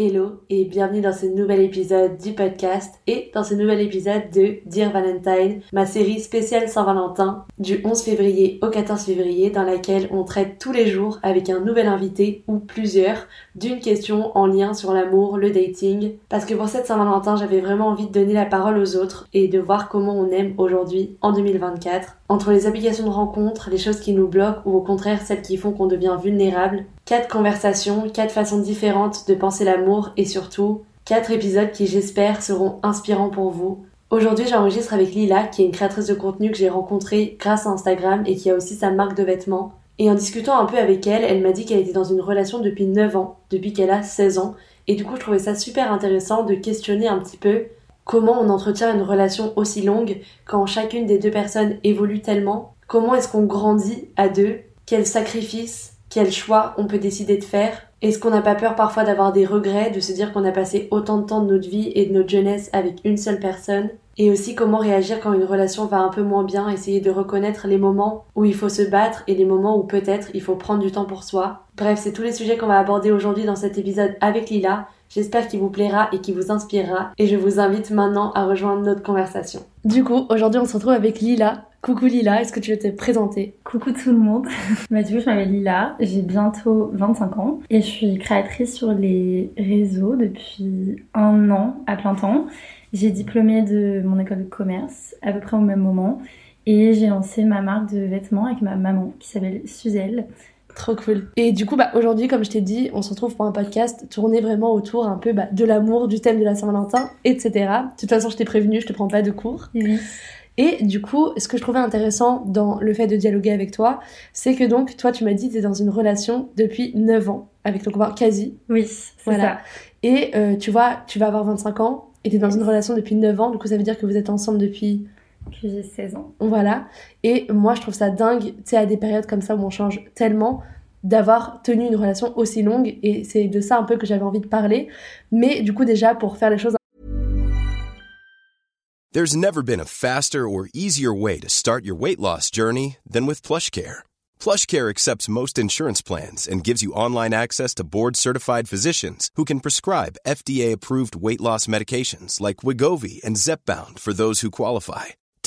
Hello et bienvenue dans ce nouvel épisode du podcast et dans ce nouvel épisode de Dear Valentine, ma série spéciale Saint-Valentin du 11 février au 14 février dans laquelle on traite tous les jours avec un nouvel invité ou plusieurs d'une question en lien sur l'amour, le dating. Parce que pour cette Saint-Valentin, j'avais vraiment envie de donner la parole aux autres et de voir comment on aime aujourd'hui en 2024. Entre les applications de rencontres, les choses qui nous bloquent ou au contraire celles qui font qu'on devient vulnérable, quatre conversations, quatre façons différentes de penser l'amour et surtout quatre épisodes qui j'espère seront inspirants pour vous. Aujourd'hui j'enregistre avec Lila qui est une créatrice de contenu que j'ai rencontrée grâce à Instagram et qui a aussi sa marque de vêtements. Et en discutant un peu avec elle, elle m'a dit qu'elle était dans une relation depuis 9 ans, depuis qu'elle a 16 ans. Et du coup je trouvais ça super intéressant de questionner un petit peu comment on entretient une relation aussi longue quand chacune des deux personnes évolue tellement, comment est-ce qu'on grandit à deux, quels sacrifices quel choix on peut décider de faire Est-ce qu'on n'a pas peur parfois d'avoir des regrets, de se dire qu'on a passé autant de temps de notre vie et de notre jeunesse avec une seule personne? Et aussi comment réagir quand une relation va un peu moins bien, essayer de reconnaître les moments où il faut se battre et les moments où peut-être il faut prendre du temps pour soi. Bref, c'est tous les sujets qu'on va aborder aujourd'hui dans cet épisode avec Lila. J'espère qu'il vous plaira et qu'il vous inspirera et je vous invite maintenant à rejoindre notre conversation. Du coup, aujourd'hui on se retrouve avec Lila. Coucou Lila, est-ce que tu veux te présenter? Coucou tout le monde. bah, du coup, je m'appelle Lila, j'ai bientôt 25 ans et je suis créatrice sur les réseaux depuis un an à plein temps. J'ai diplômé de mon école de commerce à peu près au même moment et j'ai lancé ma marque de vêtements avec ma maman qui s'appelle Suzelle. Trop cool. Et du coup, bah, aujourd'hui, comme je t'ai dit, on se retrouve pour un podcast tourné vraiment autour un peu bah, de l'amour, du thème de la Saint-Valentin, etc. De toute façon, je t'ai prévenu, je te prends pas de cours. Oui. Et du coup, ce que je trouvais intéressant dans le fait de dialoguer avec toi, c'est que donc, toi, tu m'as dit que tu es dans une relation depuis 9 ans, avec ton copain quasi. Oui, c'est Voilà. ça. Et euh, tu vois, tu vas avoir 25 ans, et tu es dans une relation depuis 9 ans, du coup, ça veut dire que vous êtes ensemble depuis... Que j'ai 16 ans. Voilà. Et moi, je trouve ça dingue, tu sais, à des périodes comme ça où on change tellement, d'avoir tenu une relation aussi longue, et c'est de ça un peu que j'avais envie de parler. Mais du coup, déjà, pour faire les choses There's never been a faster or easier way to start your weight loss journey than with PlushCare. PlushCare accepts most insurance plans and gives you online access to board-certified physicians who can prescribe FDA-approved weight loss medications like Wigovi and Zepbound for those who qualify.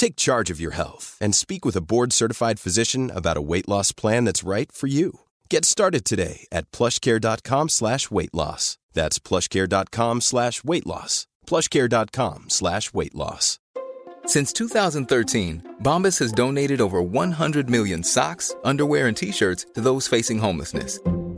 Take charge of your health and speak with a board-certified physician about a weight loss plan that's right for you. Get started today at plushcare.com slash weight loss. That's plushcare.com slash weight loss. plushcare.com slash weight loss. Since 2013, Bombas has donated over 100 million socks, underwear, and t-shirts to those facing homelessness.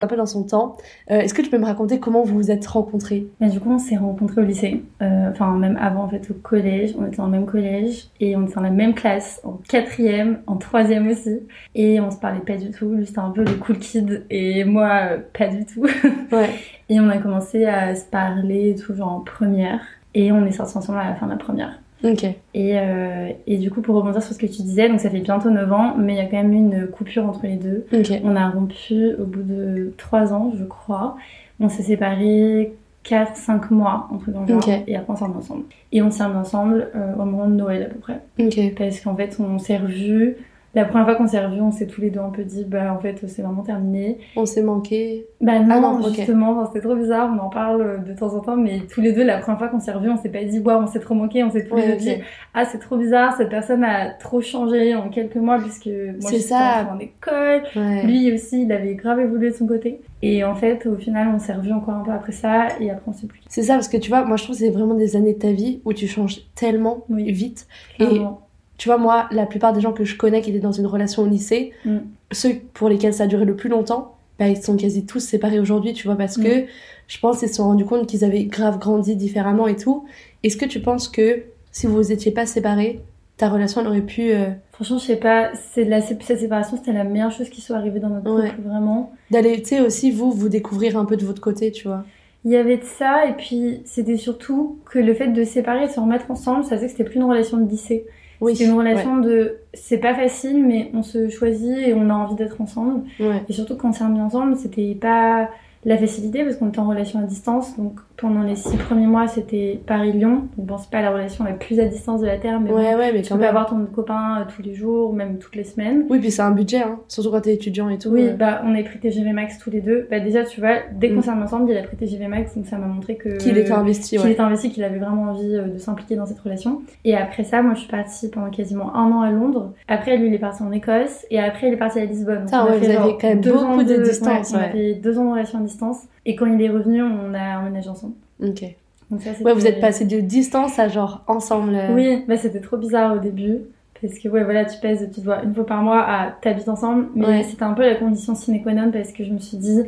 Un peu dans son temps. Euh, Est-ce que tu peux me raconter comment vous vous êtes rencontrés? Mais du coup, on s'est rencontrés au lycée. Euh, Enfin, même avant, en fait, au collège. On était dans le même collège et on était dans la même classe, en quatrième, en troisième aussi. Et on se parlait pas du tout. Lui, c'était un peu le cool kid et moi, euh, pas du tout. Ouais. Et on a commencé à se parler tout genre en première. Et on est sortis ensemble à la fin de la première. Et, euh, et du coup, pour rebondir sur ce que tu disais, donc ça fait bientôt 9 ans, mais il y a quand même eu une coupure entre les deux. On a rompu au bout de 3 ans, je crois. On s'est séparés 4-5 mois, un truc dans le genre, et après on s'est remis ensemble. Et on s'est remis ensemble euh, au moment de Noël à peu près. Parce qu'en fait, on s'est revus. La première fois qu'on s'est revus, on s'est tous les deux un peu dit, bah en fait, c'est vraiment terminé. On s'est manqué. Bah non, Ah non, justement, c'était trop bizarre, on en parle de temps en temps, mais tous les deux, la première fois qu'on s'est revus, on s'est pas dit, waouh, on s'est trop manqué, on s'est tous les deux dit, ah, c'est trop bizarre, cette personne a trop changé en quelques mois, puisque moi, j'étais en école, Ouais. lui aussi, il avait grave évolué de son côté. Et en fait, au final, on s'est revus encore un peu après ça, et après, on s'est plus. C'est ça, parce que tu vois, moi je trouve que c'est vraiment des années de ta vie où tu changes tellement Oui. vite. Et. Tu vois, moi, la plupart des gens que je connais qui étaient dans une relation au lycée, Mm. ceux pour lesquels ça a duré le plus longtemps, bah, ils sont quasi tous séparés aujourd'hui, tu vois, parce Mm. que je pense qu'ils se sont rendus compte qu'ils avaient grave grandi différemment et tout. Est-ce que tu penses que si vous vous étiez pas séparés, ta relation elle aurait pu euh, Franchement, je sais pas, c'est la, cette séparation, c'était la meilleure chose qui soit arrivée dans notre Ouais. couple, vraiment. d'aller, tu sais, aussi vous, vous découvrir un peu de votre côté, tu vois. Il y avait de ça, et puis c'était surtout que le fait de séparer et de se remettre ensemble, ça faisait que c'était plus une relation de lycée. Oui. C'était une relation de c'est pas facile, mais on se choisit et on a envie d'être ensemble. Ouais. ouais. Et surtout quand on s'est remis ensemble, c'était pas la facilité parce qu'on était en relation à distance. Donc pendant les six premiers mois, c'était Paris-Lyon. Donc bon, c'est pas la relation la plus à distance de la Terre, mais Ouais, bon, ouais, mais tu peux même. avoir ton copain euh, tous les jours, ou même toutes les semaines. Oui, puis c'est un budget, hein. surtout quand t'es étudiant et tout. Oui, euh. bah on a pris TGV Max tous les deux. Bah déjà, tu vois, dès qu'on Mm. s'est remis ensemble, il a pris TGV Max, donc ça m'a montré que Qu'il était investi, qu'il ouais. était investi, qu'il avait vraiment envie euh, de s'impliquer dans cette relation. Et après ça, moi, je suis partie pendant quasiment un an à Londres. Après, lui, il est parti en Écosse. Et après, il est parti à Lisbonne. Putain, On a fait vous avez genre quand même deux beaucoup ans de distance, On a fait deux ans de relation à distance. Et quand il est revenu, on a emménagé ensemble. Ok. Donc ça, Ouais, vous êtes passé de distance à genre ensemble. euh. Oui, bah c'était trop bizarre au début. Parce que ouais, voilà, tu pèses, tu te vois une fois par mois à t'habites ensemble. Mais Ouais. c'était un peu la condition sine qua non parce que je me suis dit,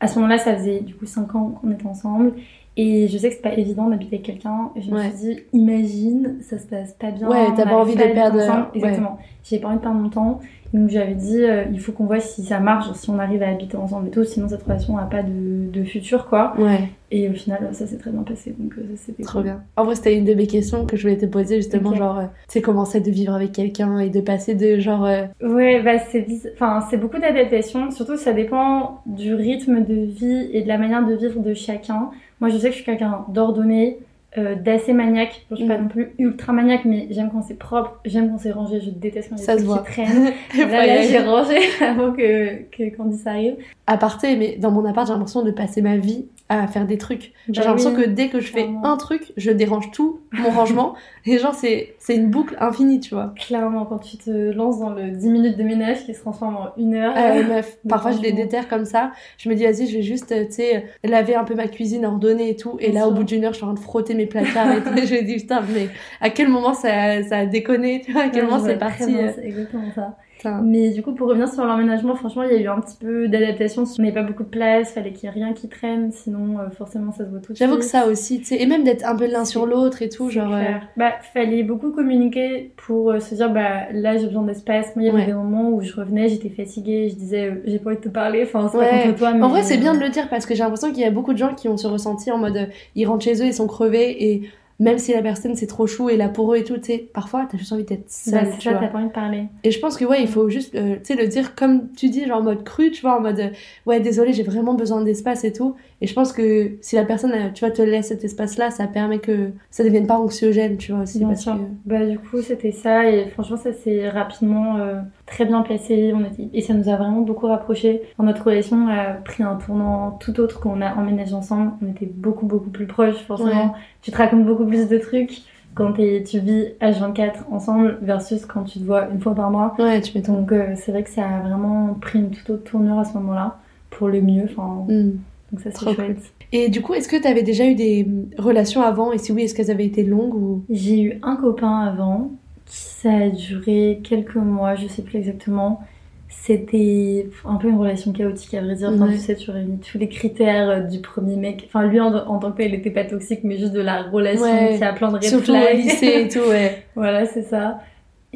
à ce moment-là, ça faisait du coup 5 ans qu'on était ensemble. Et je sais que c'est pas évident d'habiter avec quelqu'un. Et je me Ouais. suis dit, imagine, ça se passe pas bien. Ouais, t'as pas envie de perdre- ensemble. ouais. Exactement. J'ai pas envie de perdre mon temps. Donc j'avais dit, euh, il faut qu'on voit si ça marche, si on arrive à habiter ensemble et tout. Sinon, cette relation a pas de, de futur, quoi. Ouais, Et au final, ça s'est très bien passé. Donc euh, c'était trop cool. bien. En vrai, c'était une de mes questions que je voulais te poser justement, Ok. genre, euh, tu sais, comment c'est de vivre avec quelqu'un et de passer de genre. euh, Ouais, bah c'est enfin c'est beaucoup d'adaptation. Surtout ça dépend du rythme de vie et de la manière de vivre de chacun. Moi je sais que je suis quelqu'un d'ordonné, euh, d'assez maniaque. Je suis pas Mm. non plus ultra maniaque, mais j'aime quand c'est propre, j'aime quand c'est rangé. Je déteste quand il y a Ça des trucs qui traînent. Là, là j'ai rangé avant que que Candice arrive. Aparté, mais dans mon appart, j'ai l'impression de passer ma vie à faire des trucs. Genre, j'ai Bah l'impression oui. que dès que je fais un truc, je dérange tout mon rangement. Et genre, c'est c'est une boucle infinie, tu vois. Clairement, quand tu te lances dans le 10 minutes de ménage qui se transforme en une heure. Ouais, meuf, parfois je les déterre comme ça. Je me dis, vas-y, je vais juste, euh, tu sais, laver un peu ma cuisine, ordonner et tout. Et Bien là, au bout d'une heure, je suis en train de frotter mes placards et tout. Et je me dis, putain, mais à quel moment ça, ça a déconné, tu vois, à quel moment c'est parti. euh, C'est exactement ça. Mais du coup, pour revenir sur l'emménagement, franchement, il y a eu un petit peu d'adaptation. On n'avait pas beaucoup de place, fallait qu'il y ait rien qui traîne, sinon euh, forcément ça se voit tout de suite. J'avoue que ça aussi, tu sais, et même d'être un peu l'un sur l'autre et tout, genre. euh. Bah, fallait beaucoup communiquer pour euh, se dire, bah là j'ai besoin d'espace. Moi, il y avait Ouais. des moments où je revenais, j'étais fatiguée, je disais, euh, j'ai pas envie de te parler, enfin, c'est Ouais. pas contre toi, mais. En vrai, c'est bien de le dire parce que j'ai l'impression qu'il y a beaucoup de gens qui ont ce ressenti en mode ils rentrent chez eux, ils sont crevés et même si la personne c'est trop chou et là pour eux et tout, tu sais, parfois t'as juste envie d'être Bah, seule, c'est tu ça, vois. t'as pas envie de parler. Et je pense que ouais, il faut juste, euh, tu sais, le dire comme tu dis, genre en mode cru, tu vois, en mode euh, ouais, désolé, j'ai vraiment besoin d'espace et tout. Et je pense que si la personne, tu vois, te laisse cet espace-là, ça permet que ça devienne pas anxiogène, tu vois aussi. Bien parce sûr. que- Bah, du coup, c'était ça, et franchement, ça s'est rapidement euh, très bien passé. On était... Et ça nous a vraiment beaucoup rapprochés. Notre relation a pris un tournant tout autre quand on a emménagé ensemble. On était beaucoup, beaucoup plus proches, forcément. Ouais. Tu te racontes beaucoup plus de trucs quand tu vis H24 ensemble versus quand tu te vois une fois par mois. Ouais, tu. Donc, euh, c'est vrai que ça a vraiment pris une toute autre tournure à ce moment-là, pour le mieux. Enfin, Hmm. Donc ça, c'est chouette. Et du coup, est-ce que t'avais déjà eu des relations avant Et si oui, est-ce qu'elles avaient été longues ou? J'ai eu un copain avant, ça a duré quelques mois, je sais plus exactement. C'était un peu une relation chaotique à vrai dire. Enfin, Ouais. tu sais, tu réunis tous les critères euh, du premier mec. Enfin, lui en, en tant que tel, il était pas toxique, mais juste de la relation Ouais. qui a plein de red surtout au lycée et tout, ouais. voilà, c'est ça.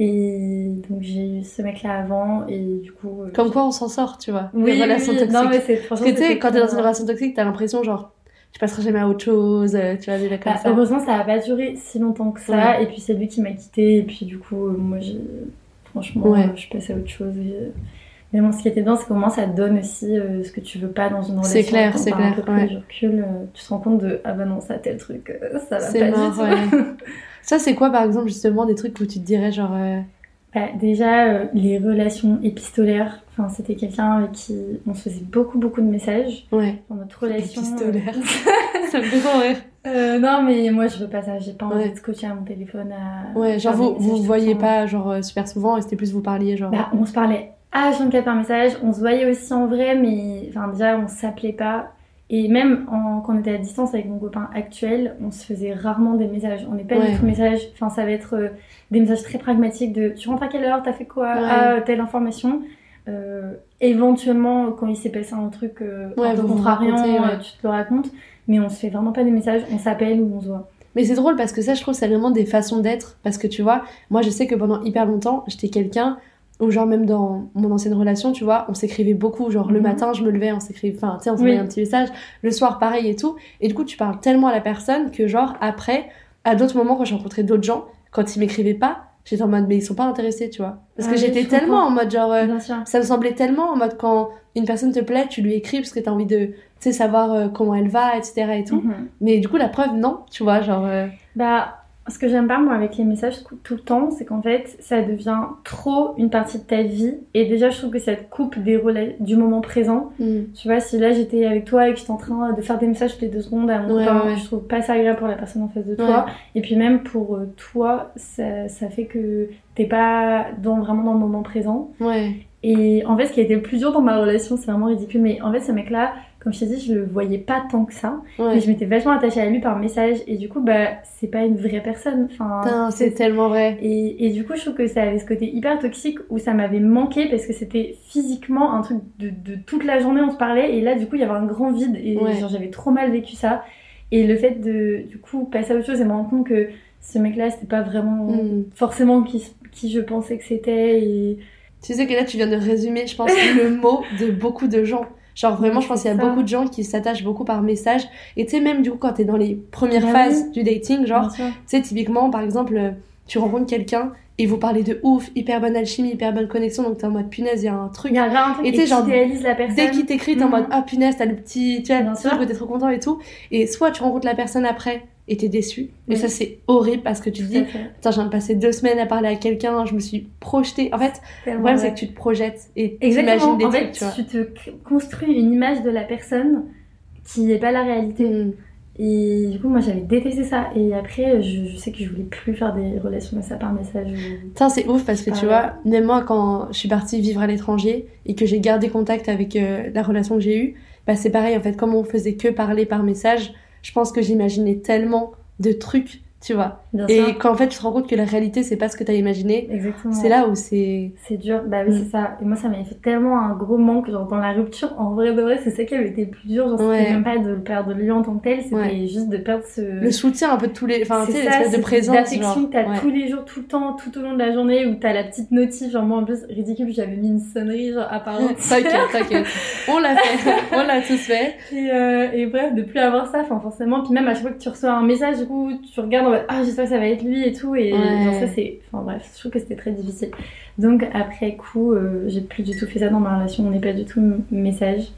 Et donc j'ai eu ce mec-là avant, et du coup. euh, Comme quoi, on s'en sort, tu vois. oui, les relations oui, toxiques. Non, mais c'est Parce que tu sais, quand t'es dans une cool. relation toxique, t'as l'impression genre tu passeras jamais à autre chose, euh, tu vas vivre comme Bah, ça. heureusement, ça a pas duré si longtemps que ça. Et puis c'est lui qui m'a quitté. Et puis du coup, euh, moi, j'ai franchement, Ouais. je suis passée à autre chose. et, Mais bon, ce qui était bien, c'est qu'au moins ça te donne aussi euh, ce que tu veux pas dans une relation. C'est clair, c'est clair, Un peu ouais. de recul, euh, tu te rends compte de ah bah non, ça tel truc, euh, ça va pas du tout. ouais. Ça, c'est quoi par exemple justement des trucs où tu te dirais genre. euh, Bah, déjà, les relations épistolaires. Enfin, c'était quelqu'un avec qui on se faisait beaucoup, beaucoup de messages Ouais. dans notre relation. Épistolaire. ça me fait trop rire. Euh, non, mais moi, je veux pas ça. J'ai pas envie Ouais. de scotcher à mon téléphone à. Ouais, genre vous vous voyez pas genre super souvent et c'était plus vous parliez genre. Bah, on se parlait H24 par message. On se voyait aussi en vrai, mais enfin déjà on s'appelait pas. Et même en, quand on était à distance avec mon copain actuel, on se faisait rarement des messages. On n'est pas Ouais. du tout messages. Enfin, ça va être euh, des messages très pragmatiques de tu rentres à quelle heure, t'as fait quoi, Ouais. ah, telle information. Euh, éventuellement, quand il s'est passé un truc euh, Ouais, un peu contrariant, racontez, euh, tu te le racontes. Mais on se fait vraiment pas des messages. On s'appelle ou on se voit. Mais c'est drôle parce que ça, je trouve, c'est vraiment des façons d'être. Parce que tu vois, moi, je sais que pendant hyper longtemps, j'étais quelqu'un où, genre, même dans mon ancienne relation, tu vois, on s'écrivait beaucoup. Genre, le Mhm. matin, je me levais, on s'écrivait, enfin, tu sais, on s'envoyait Oui. un petit message. Le soir, pareil et tout. Et du coup, tu parles tellement à la personne que, genre, après, à d'autres moments, quand j'ai rencontré d'autres gens, quand ils m'écrivaient pas, j'étais en mode, mais ils sont pas intéressés, tu vois. Parce que j'étais tellement en mode, genre, euh, ça me semblait tellement en mode quand une personne te plaît, tu lui écris parce que t'as envie de, tu sais, savoir euh, comment elle va, etc. et tout. Mhm. Mais du coup, la preuve, non, tu vois, genre. euh, Bah, ce que j'aime pas moi avec les messages tout le temps, c'est qu'en fait, ça devient trop une partie de ta vie. Et déjà, je trouve que ça te coupe des rela- du moment présent. hmm. Tu vois, si là j'étais avec toi et que j'étais en train de faire des messages toutes les deux secondes à mon Ouais, copain, ouais, je trouve pas ça agréable pour la personne en face de toi. Et puis même pour euh, toi, ça, ça fait que t'es pas dans, vraiment dans le moment présent. Ouais. Et en fait, ce qui a été le plus dur dans ma relation, c'est vraiment ridicule, mais en fait, ce mec-là, comme je t'ai dit, je le voyais pas tant que ça. Ouais. Mais je m'étais vachement attachée à lui par message, et du coup, bah, c'est pas une vraie personne. Enfin, c'est tellement vrai. et, et du coup, je trouve que ça avait ce côté hyper toxique où ça m'avait manqué parce que c'était physiquement un truc de, de toute la journée, on se parlait, et là, du coup, il y avait un grand vide, et Ouais. genre, j'avais trop mal vécu ça. Et le fait de, du coup, passer à autre chose et me rendre compte que ce mec-là, c'était pas vraiment Hmm. forcément qui, qui je pensais que c'était, et Tu sais que là, tu viens de résumer, je pense, le mot de beaucoup de gens. Genre vraiment, je pense qu'il y a ça. beaucoup de gens qui s'attachent beaucoup par message. Et tu sais, même du coup, quand t'es dans les premières Bah phases oui. du dating, genre, tu sais, typiquement, par exemple, euh, tu rencontres quelqu'un et vous parlez de ouf, hyper bonne alchimie, hyper bonne connexion, donc t'es en mode punaise, il y a un truc. Il y a vraiment un truc Et tu genre, la personne. Dès qu'il t'écrit, t'es en Mhm. mode ah punaise, t'as le petit, tu vois, le truc sûr. où t'es trop content et tout. Et soit tu rencontres la personne après et t'es déçu. Et Oui. ça, c'est horrible parce que tu te dis, putain, j'ai passé deux semaines à parler à quelqu'un, je me suis projetée. En fait, le problème, c'est que tu te projettes et Exactement. t'imagines des en trucs, fait, tu vois. tu te construis une image de la personne qui n'est pas la réalité. Mm. Et du coup, moi, j'avais détesté ça. Et après, je, je sais que je voulais plus faire des relations comme ça par message. Putain, c'est ouf parce que tu vois, même moi, quand je suis partie vivre à l'étranger et que j'ai gardé contact avec euh, la relation que j'ai eue, bah c'est pareil en fait, comme on faisait que parler par message, je pense que j'imaginais tellement de trucs, tu vois. Bien Et sûr. quand en fait tu te rends compte que la réalité c'est pas ce que t'as imaginé, Exactement. c'est là où c'est. C'est dur. Bah oui, Mm. c'est ça. Et moi, ça m'avait fait tellement un gros manque. Genre, dans la rupture, en vrai de vrai, c'est ça qui avait été le plus dur. Genre, Ouais. c'était même pas de le perdre de lui en tant que tel, c'était Ouais. juste de perdre ce. Le soutien un peu de tous les. Enfin, tu sais, l'espèce de présence. d'affection genre. que t'as Ouais. tous les jours, tout le temps, tout au long de la journée, où t'as la petite notif, genre moi en plus, ridicule, j'avais mis une sonnerie, genre à part T'inquiète, t'inquiète. On l'a fait, on l'a tous fait. Et, euh, et bref, de plus avoir ça, enfin forcément, puis même à chaque fois que tu reçois un message, du coup, tu regardes en mode, ah j'espère que ça va être lui et tout, et Ouais. genre ça c'est, enfin bref, je trouve que c'était très difficile. Donc après coup, euh, j'ai plus du tout fait ça dans ma relation, on n'est pas du tout message,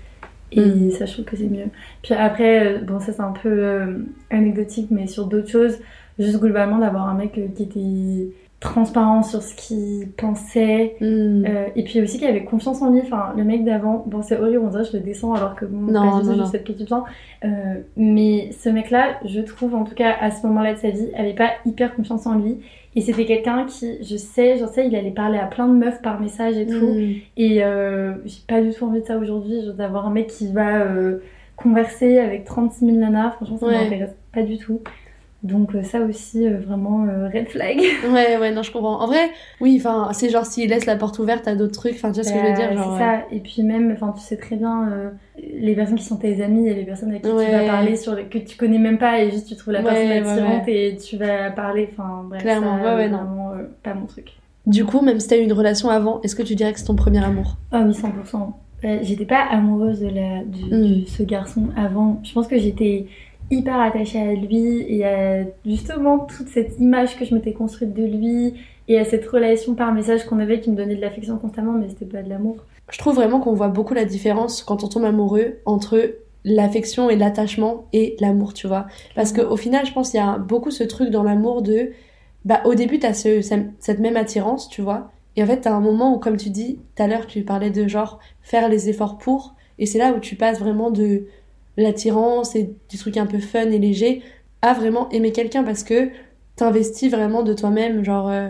et Mm. ça je trouve que c'est mieux. Puis après, euh, bon ça c'est un peu euh, anecdotique, mais sur d'autres choses, juste globalement d'avoir un mec qui était transparent sur ce qu'il pensait, Mm. euh, et puis aussi qu'il avait confiance en lui. Enfin, le mec d'avant, bon, c'est horrible, on dirait que je le descends alors que bon, Non, pas du tout, je sais temps. Euh, mais ce mec-là, je trouve, en tout cas, à ce moment-là de sa vie, avait pas hyper confiance en lui. Et c'était quelqu'un qui, je sais, je sais, il allait parler à plein de meufs par message et tout. Mm. Et euh, j'ai pas du tout envie de ça aujourd'hui, d'avoir un mec qui va euh, converser avec 36 000 nanas. Franchement, ça Ouais. m'intéresse pas du tout. Donc euh, ça aussi, euh, vraiment, euh, red flag. Ouais, ouais, non, je comprends. En vrai, oui, enfin, c'est genre s'il laisse la porte ouverte à d'autres trucs, enfin, tu vois ce que je veux dire, Euh, genre. C'est ça. Et puis même, enfin, tu sais très bien euh, les personnes qui sont tes amis et les personnes avec qui Ouais. tu vas parler sur les... que tu connais même pas et juste tu trouves la Ouais, personne ouais, attirante et tu vas parler. Enfin bref, Clairement, ça, ouais, ouais, non. vraiment, euh, pas mon truc. Du coup, même si t'as eu une relation avant, est-ce que tu dirais que c'est ton premier amour? Ah oui, 100%. Euh, j'étais pas amoureuse de la, du, Mm. de ce garçon avant. Je pense que j'étais hyper attachée à lui et à justement toute cette image que je m'étais construite de lui et à cette relation par message qu'on avait qui me donnait de l'affection constamment, mais c'était pas de l'amour. Je trouve vraiment qu'on voit beaucoup la différence quand on tombe amoureux entre l'affection et l'attachement et l'amour, tu vois. Parce qu'au final, je pense qu'il y a beaucoup ce truc dans l'amour de. Bah, au début, t'as ce, ce- cette même attirance, tu vois. Et en fait, t'as un moment où, comme tu dis, tout à l'heure, tu parlais de genre faire les efforts pour. Et c'est là où tu passes vraiment de l'attirance et du truc un peu fun et léger à vraiment aimer quelqu'un parce que t'investis vraiment de toi-même, genre. euh,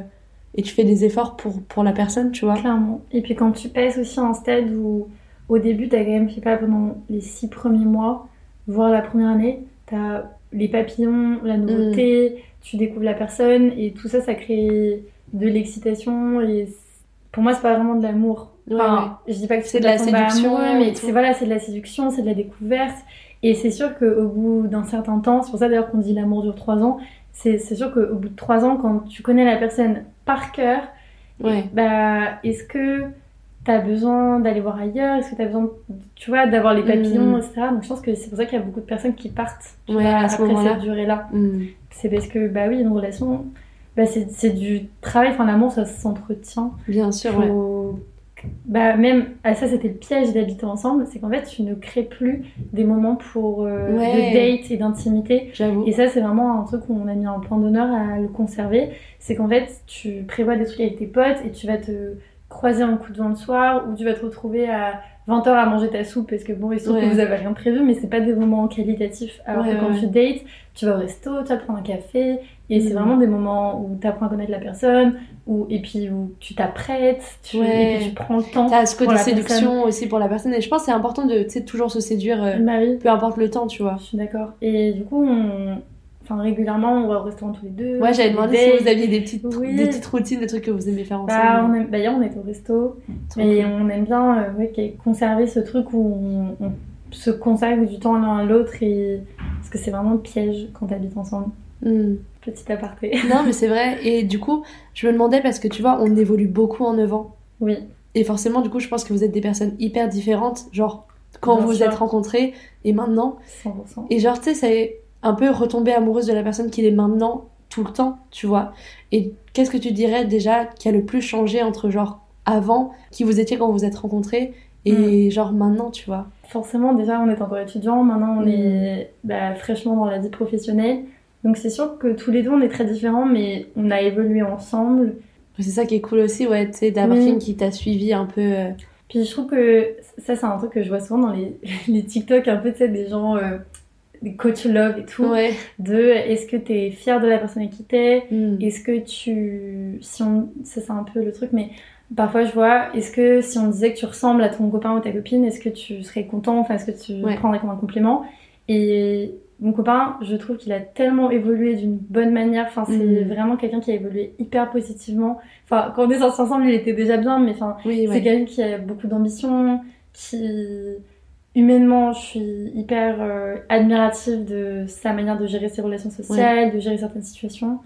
et tu fais des efforts pour, pour la personne, tu vois. Clairement. Et puis quand tu passes aussi à un stade où au début, t'as quand même, je sais pas, pendant les six premiers mois, voire la première année, t'as les papillons, la nouveauté, Mm. tu découvres la personne et tout ça, ça crée de l'excitation et pour moi, c'est pas vraiment de l'amour. Ouais, Enfin, je dis pas que tu C'est peux de la séduction amoureux, mais c'est voilà, c'est de la séduction, c'est de la découverte. Et c'est sûr qu'au bout d'un certain temps, c'est pour ça d'ailleurs qu'on dit l'amour dure trois ans, c'est c'est sûr qu'au bout de trois ans, quand tu connais la personne par cœur, Ouais. bah, est-ce que tu as besoin d'aller voir ailleurs? Est-ce que tu as besoin, tu vois, d'avoir les papillons, Mm. etc. Donc je pense que c'est pour ça qu'il y a beaucoup de personnes qui partent tu Ouais, vois, à ce après cette durée-là. Mm. C'est parce que, bah oui, une relation, bah, c'est c'est du travail. Enfin, l'amour, ça s'entretient. Bien sûr, ouais. Bah, même, ah, ça c'était le piège d'habiter ensemble, c'est qu'en fait tu ne crées plus des moments pour euh, Ouais. de date et d'intimité. J'avoue. Et ça c'est vraiment un truc où on a mis un point d'honneur à le conserver, c'est qu'en fait tu prévois des trucs avec tes potes et tu vas te croiser un coup de vent le soir ou tu vas te retrouver à 20h à manger ta soupe parce que bon il se Ouais. que vous avez rien prévu mais c'est pas des moments qualitatifs alors Ouais, que quand ouais. tu dates tu vas au resto, tu vas prendre un café et c'est Mhm. vraiment des moments où tu apprends à connaître la personne ou et puis où tu t'apprêtes tu, Ouais. et puis tu prends le temps T'as ce côté séduction aussi pour la personne et je pense que c'est important de toujours se séduire euh, Bah oui, peu importe le temps, tu vois. je suis d'accord. Et du coup, on... enfin, régulièrement, on va au restaurant tous les deux. Ouais, j'avais on demandé si vous aviez des petites, Oui. des petites routines, des trucs que vous aimez faire ensemble. Bah, on aime... bah, hier, on était au resto. Trop Et cool. on aime bien euh, ouais, conserver ce truc où on, on se consacre du temps l'un à l'autre. Et... Parce que c'est vraiment le piège quand t'habites ensemble. Mm. Petit aparté. Non, mais c'est vrai. Et du coup, je me demandais parce que tu vois, on évolue beaucoup en 9 ans. Oui. Et forcément, du coup, je pense que vous êtes des personnes hyper différentes. Genre, quand Bien vous sûr. êtes rencontrés et maintenant. 100%. Et genre, tu sais, c'est un peu retomber amoureuse de la personne qu'il est maintenant, tout le temps, tu vois. Et qu'est-ce que tu dirais déjà qui a le plus changé entre genre avant, qui vous étiez quand vous vous êtes rencontrés, et Mm. genre maintenant, tu vois? Forcément, déjà, on est encore étudiant. Maintenant, on Mm. est bah, fraîchement dans la vie professionnelle. Donc, c'est sûr que tous les deux, on est très différents, mais on a évolué ensemble. C'est ça qui est cool aussi, ouais, tu sais, d'avoir quelqu'un qui t'a suivi un peu. euh, Puis je trouve que ça, c'est un truc que je vois souvent dans les, les TikTok, un peu, tu sais, des gens, euh, des coach love et tout. Ouais. De est-ce que t'es fier de la personne qui t'es? Mm. Est-ce que tu. Si on... Ça, c'est un peu le truc, mais parfois je vois, est-ce que si on disait que tu ressembles à ton copain ou ta copine, est-ce que tu serais content? Enfin, est-ce que tu Ouais. prendrais comme un compliment? Et mon copain, je trouve qu'il a tellement évolué d'une bonne manière. Enfin, c'est Mm. vraiment quelqu'un qui a évolué hyper positivement. Enfin, quand on est sortis ensemble, il était déjà bien, mais enfin, Oui, c'est ouais. quelqu'un qui a beaucoup d'ambition, qui humainement, je suis hyper euh, admirative de sa manière de gérer ses relations sociales, de gérer certaines situations.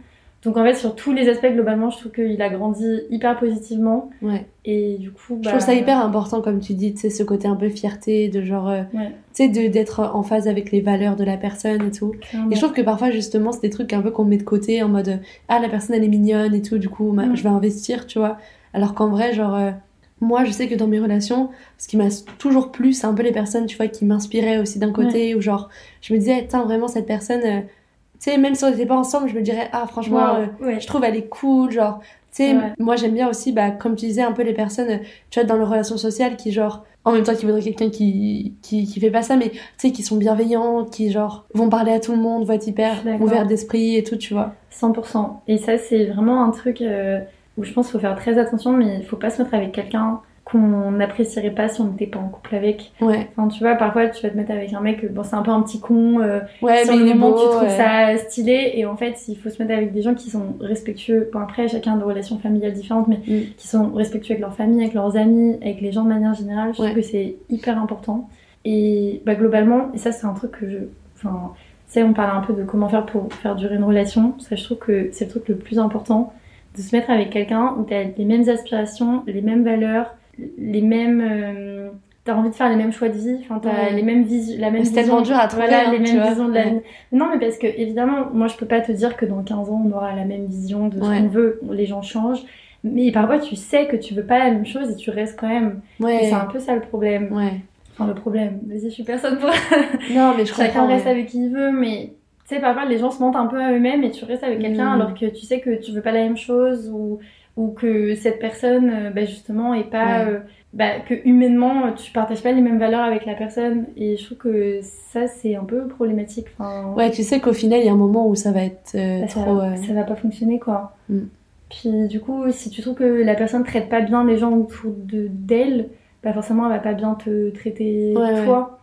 Donc en fait, sur tous les aspects, globalement, je trouve qu'il a grandi hyper positivement. Ouais. Et du coup, Je bah, trouve ça hyper important, comme tu dis, tu sais, ce côté un peu fierté, de genre, euh, Ouais. tu sais, d'être en phase avec les valeurs de la personne et tout. clairement. Et je trouve que parfois, justement, c'est des trucs un peu qu'on met de côté en mode, euh, ah, la personne, elle est mignonne et tout, du coup, Mm. je vais investir, tu vois. Alors qu'en vrai, genre, euh, moi, je sais que dans mes relations, ce qui m'a toujours plu, c'est un peu les personnes, tu vois, qui m'inspiraient aussi d'un côté, ou genre, je me disais, tiens, vraiment, cette personne, euh, sais, même si on n'était pas ensemble, je me dirais, ah, franchement, Wow. euh, Ouais. je trouve elle est cool, genre, tu sais, Ouais. moi j'aime bien aussi, bah, comme tu disais, un peu les personnes, tu vois, dans les relations sociales qui, genre, en même temps, qui voudraient quelqu'un qui, qui, qui fait pas ça, mais tu sais, qui sont bienveillants, qui, genre, vont parler à tout le monde, vont être hyper ouverts d'esprit et tout, tu vois. 100%. Et ça, c'est vraiment un truc euh, où je pense qu'il faut faire très attention, mais il faut pas se mettre avec quelqu'un qu'on n'apprécierait pas si on n'était pas en couple avec. Ouais, Enfin, tu vois, parfois, tu vas te mettre avec un mec, bon, c'est un peu un petit con, euh, ouais, sur mais le moment, beau, tu trouves ouais. ça stylé, et en fait, il faut se mettre avec des gens qui sont respectueux. Bon, après, chacun a des relations familiales différentes, mais Mm. qui sont respectueux avec leur famille, avec leurs amis, avec les gens de manière générale. Je trouve que c'est hyper important. Et bah, globalement, et ça, c'est un truc que je. Enfin, tu sais, on parlait un peu de comment faire pour faire durer une relation. Ça, je trouve que c'est le truc le plus important, de se mettre avec quelqu'un où tu as les mêmes aspirations, les mêmes valeurs, les mêmes. euh, T'as envie de faire les mêmes choix de vie, enfin t'as Ouais. les mêmes visions, la même c'est tellement vision- dur à trouver, voilà, hein, les mêmes vois. visions de la vie. Non, mais parce que évidemment, moi je peux pas te dire que dans 15 ans on aura la même vision de ce Ouais. qu'on veut, les gens changent. Mais parfois tu sais que tu veux pas la même chose et tu restes quand même. Et c'est un peu ça le problème. Enfin, le problème, vas-y, je suis personne pour. Non, mais je Chacun reste avec qui il veut, mais tu sais, parfois les gens se mentent un peu à eux-mêmes et tu restes avec quelqu'un Mm. alors que tu sais que tu veux pas la même chose ou, ou que cette personne, euh, bah, justement, est pas. Ouais. euh, bah, que humainement, tu partages pas les mêmes valeurs avec la personne. Et je trouve que ça, c'est un peu problématique. Enfin, Ouais, tu sais qu'au final, il y a un moment où ça va être euh, bah, ça, trop. euh, ça va pas fonctionner, quoi. Mm. Puis du coup, si tu trouves que la personne traite pas bien les gens autour de d'elle, bah forcément elle va pas bien te traiter Ouais, toi.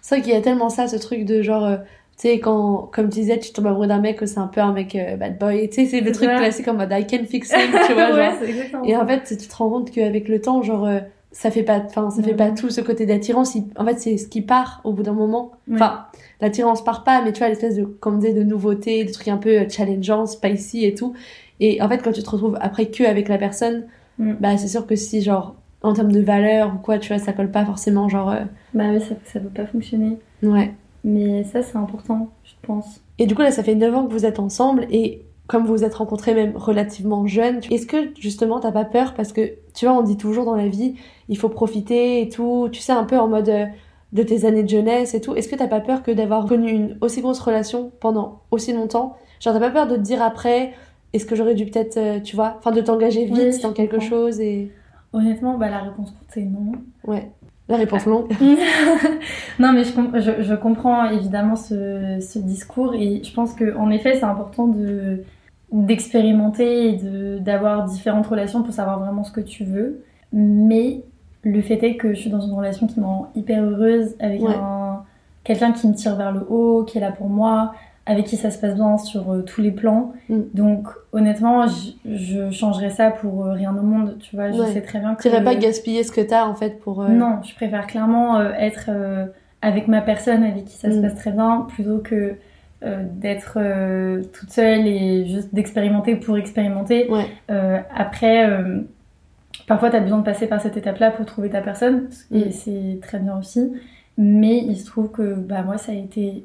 C'est vrai qu'il y a tellement ça, ce truc de genre, euh, tu sais, quand, comme tu disais, tu tombes amoureux d'un mec, c'est un peu un mec euh, bad boy, tu sais, c'est le truc classique en mode I can fix it, tu vois, ouais, genre. Et en fait, tu te rends compte qu'avec le temps, genre, euh, ça fait pas, enfin, ça fait pas tout ce côté d'attirance. En fait, c'est ce qui part au bout d'un moment. Enfin, l'attirance part pas, mais tu vois, l'espèce de, comme disait, de nouveauté, de trucs un peu euh, challengeants, spicy et tout. Et en fait, quand tu te retrouves après que avec la personne, Mm. bah, c'est sûr que si, genre, en termes de valeur ou quoi, tu vois, ça colle pas forcément, genre, euh, Bah oui, ça, ça peut pas fonctionner. ouais. Mais ça, c'est important, je pense. Et du coup, là, ça fait 9 ans que vous êtes ensemble et comme vous vous êtes rencontrés même relativement jeunes, est-ce que justement t'as pas peur? Parce que tu vois, on dit toujours dans la vie, il faut profiter et tout, tu sais, un peu en mode euh, de tes années de jeunesse et tout. Est-ce que t'as pas peur que d'avoir connu une aussi grosse relation pendant aussi longtemps? Genre, t'as pas peur de te dire après, est-ce que j'aurais dû peut-être, euh, tu vois, enfin de t'engager vite Oui, dans quelque comprends. chose et. Honnêtement, bah la réponse courte, c'est non. Ouais. La réponse longue. non, mais je, je, je comprends évidemment ce, ce discours et je pense que en effet, c'est important de d'expérimenter et de d'avoir différentes relations pour savoir vraiment ce que tu veux. Mais le fait est que je suis dans une relation qui me rend hyper heureuse avec Ouais. un quelqu'un qui me tire vers le haut, qui est là pour moi, avec qui ça se passe bien sur euh, tous les plans. Mm. Donc honnêtement, je, changerais ça pour euh, rien au monde. Tu vois, je Ouais. sais très bien que T'irais pas gaspiller ce que t'as en fait pour. euh, non, je préfère clairement être avec ma personne avec qui ça se Mm. passe très bien plutôt que d'être toute seule et juste d'expérimenter pour expérimenter. Ouais. Après, parfois tu as besoin de passer par cette étape-là pour trouver ta personne et Mm. c'est très bien aussi. Mais il se trouve que bah, moi ça a été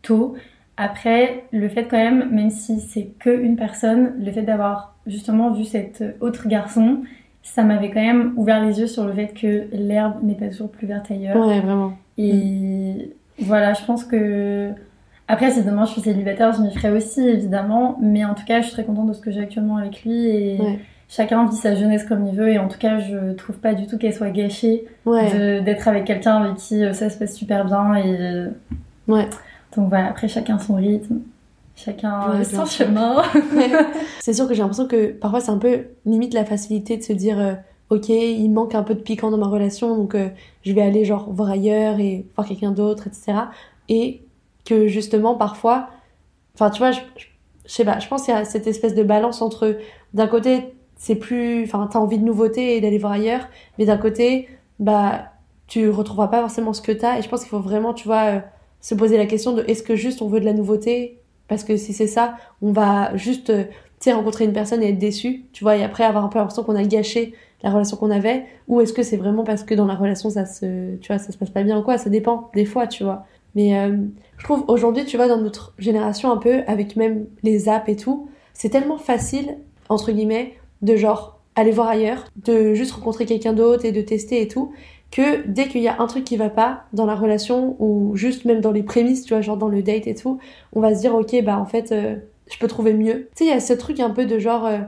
tôt. Après, le fait quand même, même si c'est que une personne, le fait d'avoir justement vu cet autre garçon, ça m'avait quand même ouvert les yeux sur le fait que l'herbe n'est pas toujours plus verte ailleurs. Ouais, vraiment. Et voilà, je pense que après, si demain je suis célibataire, je m'y ferai aussi évidemment, mais en tout cas, je suis très contente de ce que j'ai actuellement avec lui et Ouais. chacun vit sa jeunesse comme il veut et en tout cas, je trouve pas du tout qu'elle soit gâchée Ouais. d'être avec quelqu'un avec qui euh, ça se passe super bien et Ouais. Donc voilà, après chacun son rythme, chacun Ouais, son chemin. c'est sûr que j'ai l'impression que parfois c'est un peu limite la facilité de se dire euh, ok il manque un peu de piquant dans ma relation donc euh, je vais aller genre voir ailleurs et voir quelqu'un d'autre etc et que justement parfois enfin tu vois je, je, je sais pas je pense qu'il y a cette espèce de balance entre d'un côté c'est plus enfin t'as envie de nouveauté et d'aller voir ailleurs mais d'un côté bah tu retrouveras pas forcément ce que t'as. Et je pense qu'il faut vraiment tu vois euh, se poser la question de est-ce que juste on veut de la nouveauté? Parce que si c'est ça on va juste euh, rencontrer une personne et être déçu, tu vois, et après avoir un peu l'impression qu'on a gâché la relation qu'on avait, ou est-ce que c'est vraiment parce que dans la relation ça se, tu vois, ça se passe pas bien ou quoi, ça dépend, des fois, tu vois. Mais euh, je trouve aujourd'hui, tu vois, dans notre génération un peu, avec même les apps et tout, c'est tellement facile, entre guillemets, de genre aller voir ailleurs, de juste rencontrer quelqu'un d'autre et de tester et tout, que dès qu'il y a un truc qui va pas dans la relation, ou juste même dans les prémices, tu vois, genre dans le date et tout, on va se dire, ok, bah en fait, euh, je peux trouver mieux. Tu sais, il y a ce truc un peu de genre, euh,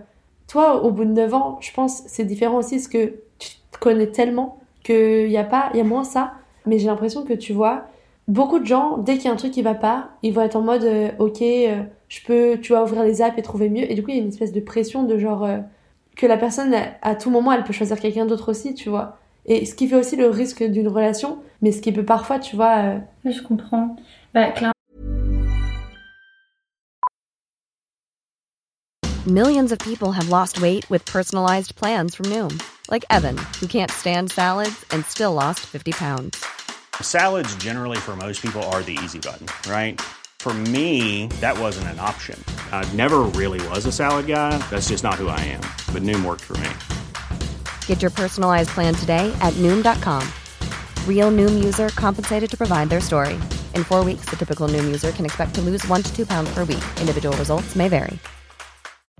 toi, au bout de 9 ans, je pense, c'est différent aussi, parce que tu te connais tellement qu'il y a pas, il y a moins ça. Mais j'ai l'impression que tu vois, beaucoup de gens, dès qu'il y a un truc qui va pas, ils vont être en mode, euh, ok, je peux, tu vas ouvrir les apps et trouver mieux. Et du coup, il y a une espèce de pression de genre, que la personne, à tout moment, elle peut choisir quelqu'un d'autre aussi, tu vois. Et ce qui fait aussi le risque d'une relation, mais ce qui peut parfois, tu vois, euh, Oui, je comprends. Bah, clairement, Millions of people have lost weight with personalized plans from Noom, like Evan, who can't stand salads and still lost 50 pounds. Salads, generally, for most people, are the easy button, right? For me, that wasn't an option. I never really was a salad guy. That's just not who I am. But Noom worked for me. Get your personalized plan today at Noom.com. Real Noom user compensated to provide their story. In four weeks, the typical Noom user can expect to lose one to two pounds per week. Individual results may vary.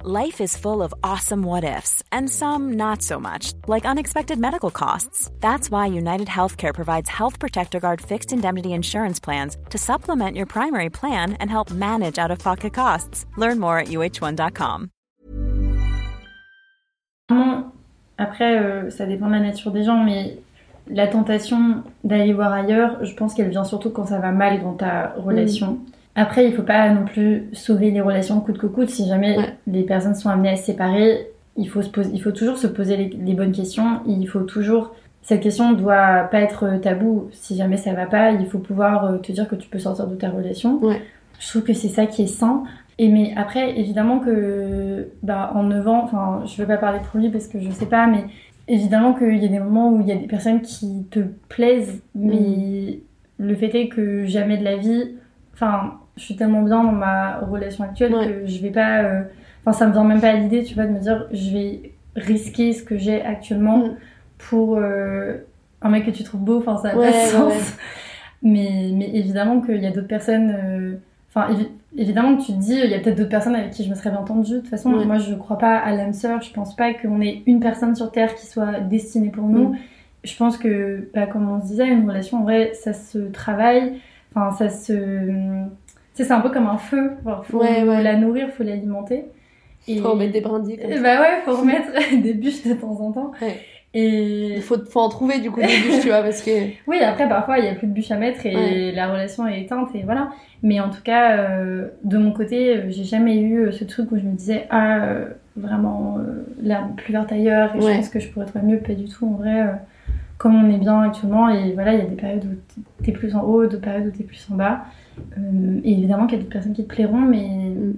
Life is full of awesome what ifs, and some not so much, like unexpected medical costs. That's why United Healthcare provides Health Protector Guard fixed indemnity insurance plans to supplement your primary plan and help manage out of pocket costs. Learn more at uh1.com. après, euh, ça dépend de la nature des gens, mais la tentation d'aller voir ailleurs, je pense qu'elle vient surtout quand ça va mal dans ta relation. Après, il faut pas non plus sauver les relations coûte que coûte. Si jamais Ouais. les personnes sont amenées à se séparer, il faut, se poser, il faut toujours se poser les, les bonnes questions. Il faut toujours. Cette question doit pas être tabou. Si jamais ça va pas, il faut pouvoir euh, te dire que tu peux sortir de ta relation. Ouais. Je trouve que c'est ça qui est sain. Et mais après, évidemment que bah, en 9 ans, enfin, je veux pas parler pour lui parce que je sais pas, mais évidemment qu'il y a des moments où il y a des personnes qui te plaisent, mais le fait est que jamais de la vie, enfin, je suis tellement bien dans ma relation actuelle Ouais. que je vais pas, euh, enfin, ça me vient même pas à l'idée, tu vois, de me dire, je vais risquer ce que j'ai actuellement Mm. pour euh, un mec que tu trouves beau, enfin, ça n'a Ouais, pas de sens. ouais. Mais, mais évidemment qu'il y a d'autres personnes. euh, Enfin, évi- évidemment que tu te dis, il y a peut-être d'autres personnes avec qui je me serais bien entendue. De toute façon, moi, je crois pas à l'âme sœur. Je pense pas qu'on ait une personne sur Terre qui soit destinée pour nous. Mm. Je pense que, bah, comme on se disait, une relation, en vrai, ça se travaille. Enfin, ça se. C'est un peu comme un feu. Enfin, faut Ouais, ouais. la nourrir, faut l'alimenter. Et... Faut remettre des brindilles. comme Et ça. Bah ouais, faut remettre des bûches de temps en temps. Ouais. Et Il faut, faut en trouver du coup des bûches, tu vois, parce que. oui, après, parfois, il n'y a plus de bûche à mettre et Ouais. la relation est éteinte et voilà. Mais en tout cas, euh, de mon côté, euh, j'ai jamais eu euh, ce truc où je me disais, ah, euh, vraiment, euh, l'herbe plus verte ailleurs et Ouais. je pense que je pourrais trouver mieux. Pas du tout, en vrai. comme on est bien actuellement, et voilà, il y a des périodes où t'es plus en haut, d'autres périodes où t'es plus en bas. Et évidemment qu'il y a d'autres personnes qui te plairont, mais Mm.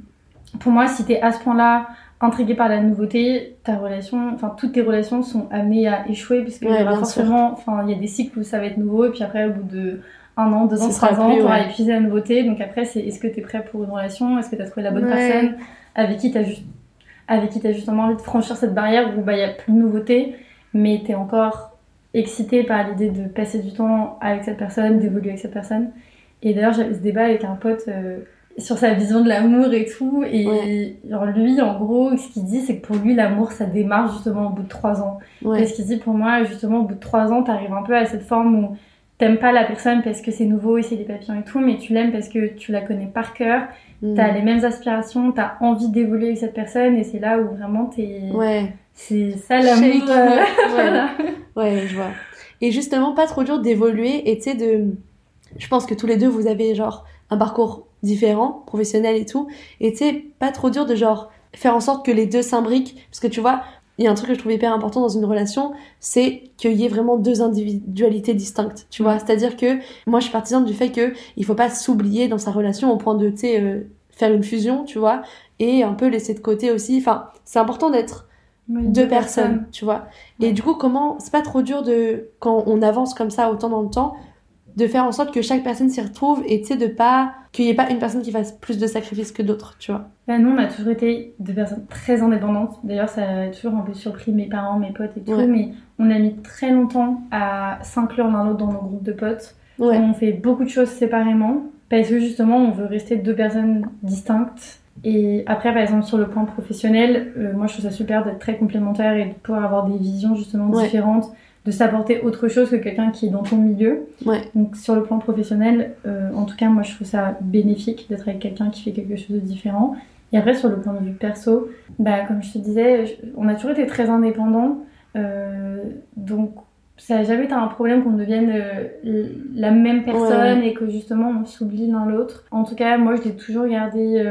pour moi, si t'es à ce point-là intrigué par la nouveauté, ta relation, enfin toutes tes relations sont amenées à échouer parce Ouais, bien sûr. forcément, enfin il y a des cycles où ça va être nouveau et puis après au bout de un an, deux ans, trois ans, t'auras ouais. épuisé la nouveauté. Donc après, c'est est-ce que t'es prêt pour une relation? Est-ce que t'as trouvé la bonne Ouais. personne avec qui t'as juste, avec qui t'as justement envie de franchir cette barrière où bah il y a plus de nouveauté, mais t'es encore excité par l'idée de passer du temps avec cette personne, d'évoluer avec cette personne? Et d'ailleurs, j'avais ce débat avec un pote euh, sur sa vision de l'amour et tout. Et Ouais. genre, lui, en gros, ce qu'il dit, c'est que pour lui, l'amour, ça démarre justement au bout de trois ans. Ouais. Et ce qu'il dit, pour moi, justement, au bout de trois ans, t'arrives un peu à cette forme où t'aimes pas la personne parce que c'est nouveau et c'est des papillons et tout, mais tu l'aimes parce que tu la connais par cœur, Mm. t'as les mêmes aspirations, t'as envie d'évoluer avec cette personne, et c'est là où vraiment t'es... Ouais. C'est ça l'amour. Euh, Ouais. voilà. Ouais, je vois. Et justement, pas trop dur d'évoluer et tu sais, de. Je pense que tous les deux, vous avez genre un parcours différent, professionnel et tout. Et tu pas trop dur de genre faire en sorte que les deux s'imbriquent. Parce que tu vois, il y a un truc que je trouve hyper important dans une relation, c'est qu'il y ait vraiment deux individualités distinctes. Tu vois, c'est-à-dire que moi, je suis partisane du fait que il faut pas s'oublier dans sa relation au point de, tu euh, faire une fusion, tu vois, et un peu laisser de côté aussi. Enfin, c'est important d'être Oui, deux personnes, tu vois. Et du coup, comment c'est pas trop dur de quand on avance comme ça autant dans le temps de faire en sorte que chaque personne s'y retrouve et tu sais de pas qu'il y ait pas une personne qui fasse plus de sacrifices que d'autres, tu vois. Bah, nous, on a toujours été des personnes très indépendantes. D'ailleurs, ça a toujours un peu surpris mes parents, mes potes et tout. Ouais. Mais on a mis très longtemps à s'inclure l'un l'autre dans nos groupes de potes. Ouais. On fait beaucoup de choses séparément parce que justement, on veut rester deux personnes distinctes. Et après, par exemple, sur le plan professionnel, euh, moi, je trouve ça super d'être très complémentaire et de pouvoir avoir des visions justement Ouais. différentes, de s'apporter autre chose que quelqu'un qui est dans ton milieu. Ouais. Donc, sur le plan professionnel, euh, en tout cas, moi, je trouve ça bénéfique d'être avec quelqu'un qui fait quelque chose de différent. Et après, sur le plan de vue perso, bah, comme je te disais, je- on a toujours été très indépendants. Euh, donc, ça n'a jamais été un problème qu'on devienne euh, la même personne et que justement on s'oublie l'un l'autre. En tout cas, moi, je l'ai toujours gardé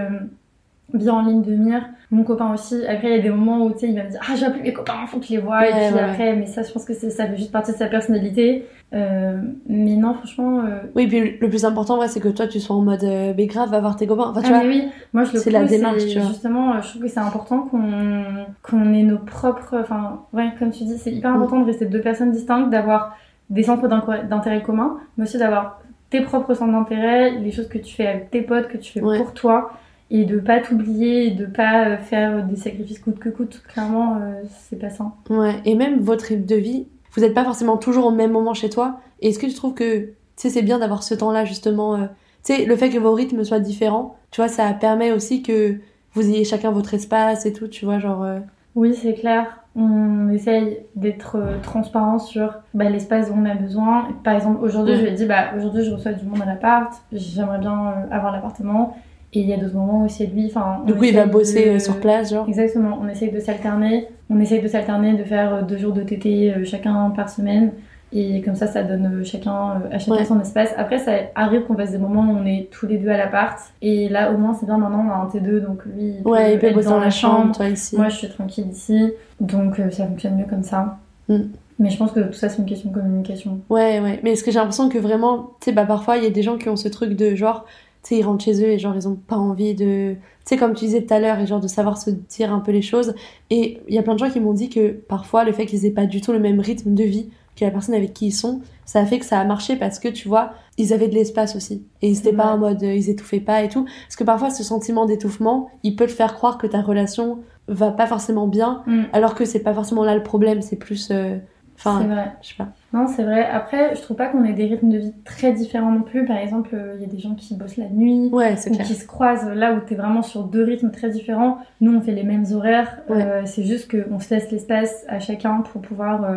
bien en ligne de mire. Mon copain aussi. Après, il y a des moments où tu sais, il va me dire Ah, j'ai appelé mes copains, faut que je les voie. et puis ouais, après, mais ça, je pense que ça fait juste partie de sa personnalité. Euh, mais non, franchement. euh, Oui, puis le plus important, ouais, c'est que toi tu sois en mode euh, mais grave, va voir tes copains. Enfin, tu ah, vois. mais oui, moi je le c'est la démarche, tu vois. Justement, euh, je trouve que c'est important qu'on qu'on ait nos propres. Enfin, ouais, comme tu dis, c'est hyper Mm. important de rester deux personnes distinctes, d'avoir des centres d'intérêt communs, mais aussi d'avoir tes propres centres d'intérêt, les choses que tu fais avec tes potes, que tu fais Ouais. pour toi, et de pas t'oublier, et de pas euh, faire des sacrifices coûte que coûte. Clairement, euh, c'est pas sain. Ouais, et même votre rythme de vie, vous n'êtes pas forcément toujours au même moment chez toi. Est-ce que tu trouves que, c'est bien d'avoir ce temps-là, justement, euh, tu sais, le fait que vos rythmes soient différents, tu vois, ça permet aussi que vous ayez chacun votre espace et tout, tu vois, genre... euh, Oui, c'est clair. On essaye d'être transparent sur bah, l'espace dont on a besoin. Par exemple, aujourd'hui, Ouais. je lui ai dit, bah, aujourd'hui, je reçois du monde à l'appart. J'aimerais bien avoir l'appartement. Et il y a d'autres moments où c'est lui. Enfin, Du coup, il va bosser de- euh, sur place, genre. Exactement. On essaye de s'alterner. On essaye de s'alterner, de faire euh, deux jours de TT euh, chacun par semaine. Et comme ça, ça donne chacun, à chacun Ouais. son espace. Après, ça arrive qu'on fasse des moments où on est tous les deux à l'appart. Et là, au moins, c'est bien. Maintenant, on a un T2, donc lui, il Ouais, il peut être bosser dans la chambre, toi ici. Moi, je suis tranquille ici. Donc, ça fonctionne mieux comme ça. Mm. Mais je pense que tout ça, c'est une question de communication. Ouais, ouais. Mais est-ce que j'ai l'impression que vraiment, tu sais, bah parfois, il y a des gens qui ont ce truc de genre, sais, ils rentrent chez eux et genre, ils ont pas envie de. Tu sais, comme tu disais tout à l'heure, et genre de savoir se dire un peu les choses. Et il y a plein de gens qui m'ont dit que parfois, le fait qu'ils aient pas du tout le même rythme de vie que la personne avec qui ils sont, ça a fait que ça a marché parce que tu vois, ils avaient de l'espace aussi. Et ils étaient pas en mode, euh, ils étouffaient pas et tout. Parce que parfois, ce sentiment d'étouffement, il peut te faire croire que ta relation va pas forcément bien, Mm. alors que c'est pas forcément là le problème, c'est plus. euh, c'est vrai. je sais pas. Non, c'est vrai. Après, je trouve pas qu'on ait des rythmes de vie très différents non plus. Par exemple, euh, il y a des gens qui bossent la nuit. Ouais, ou clair. qui se croisent là où t'es vraiment sur deux rythmes très différents. Nous, on fait les mêmes horaires. Ouais. Euh, c'est juste qu'on se laisse l'espace à chacun pour pouvoir euh,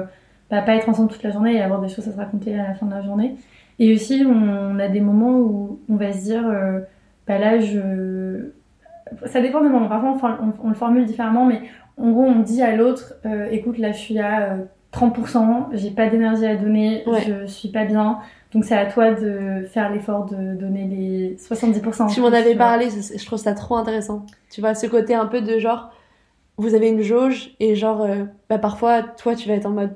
bah, pas être ensemble toute la journée et avoir des choses à se raconter à la fin de la journée. Et aussi, on a des moments où on va se dire, euh, bah là, je... Ça dépend des moments. Parfois, on, on- on le formule différemment, mais en gros, on dit à l'autre, écoute, là, je suis à 30%, j'ai pas d'énergie à donner, Ouais. je suis pas bien. Donc c'est à toi de faire l'effort de donner les 70%. en Tu m'en avais parlé, je trouve ça trop intéressant. Tu vois, ce côté un peu de genre, vous avez une jauge et genre, euh, bah parfois, toi, tu vas être en mode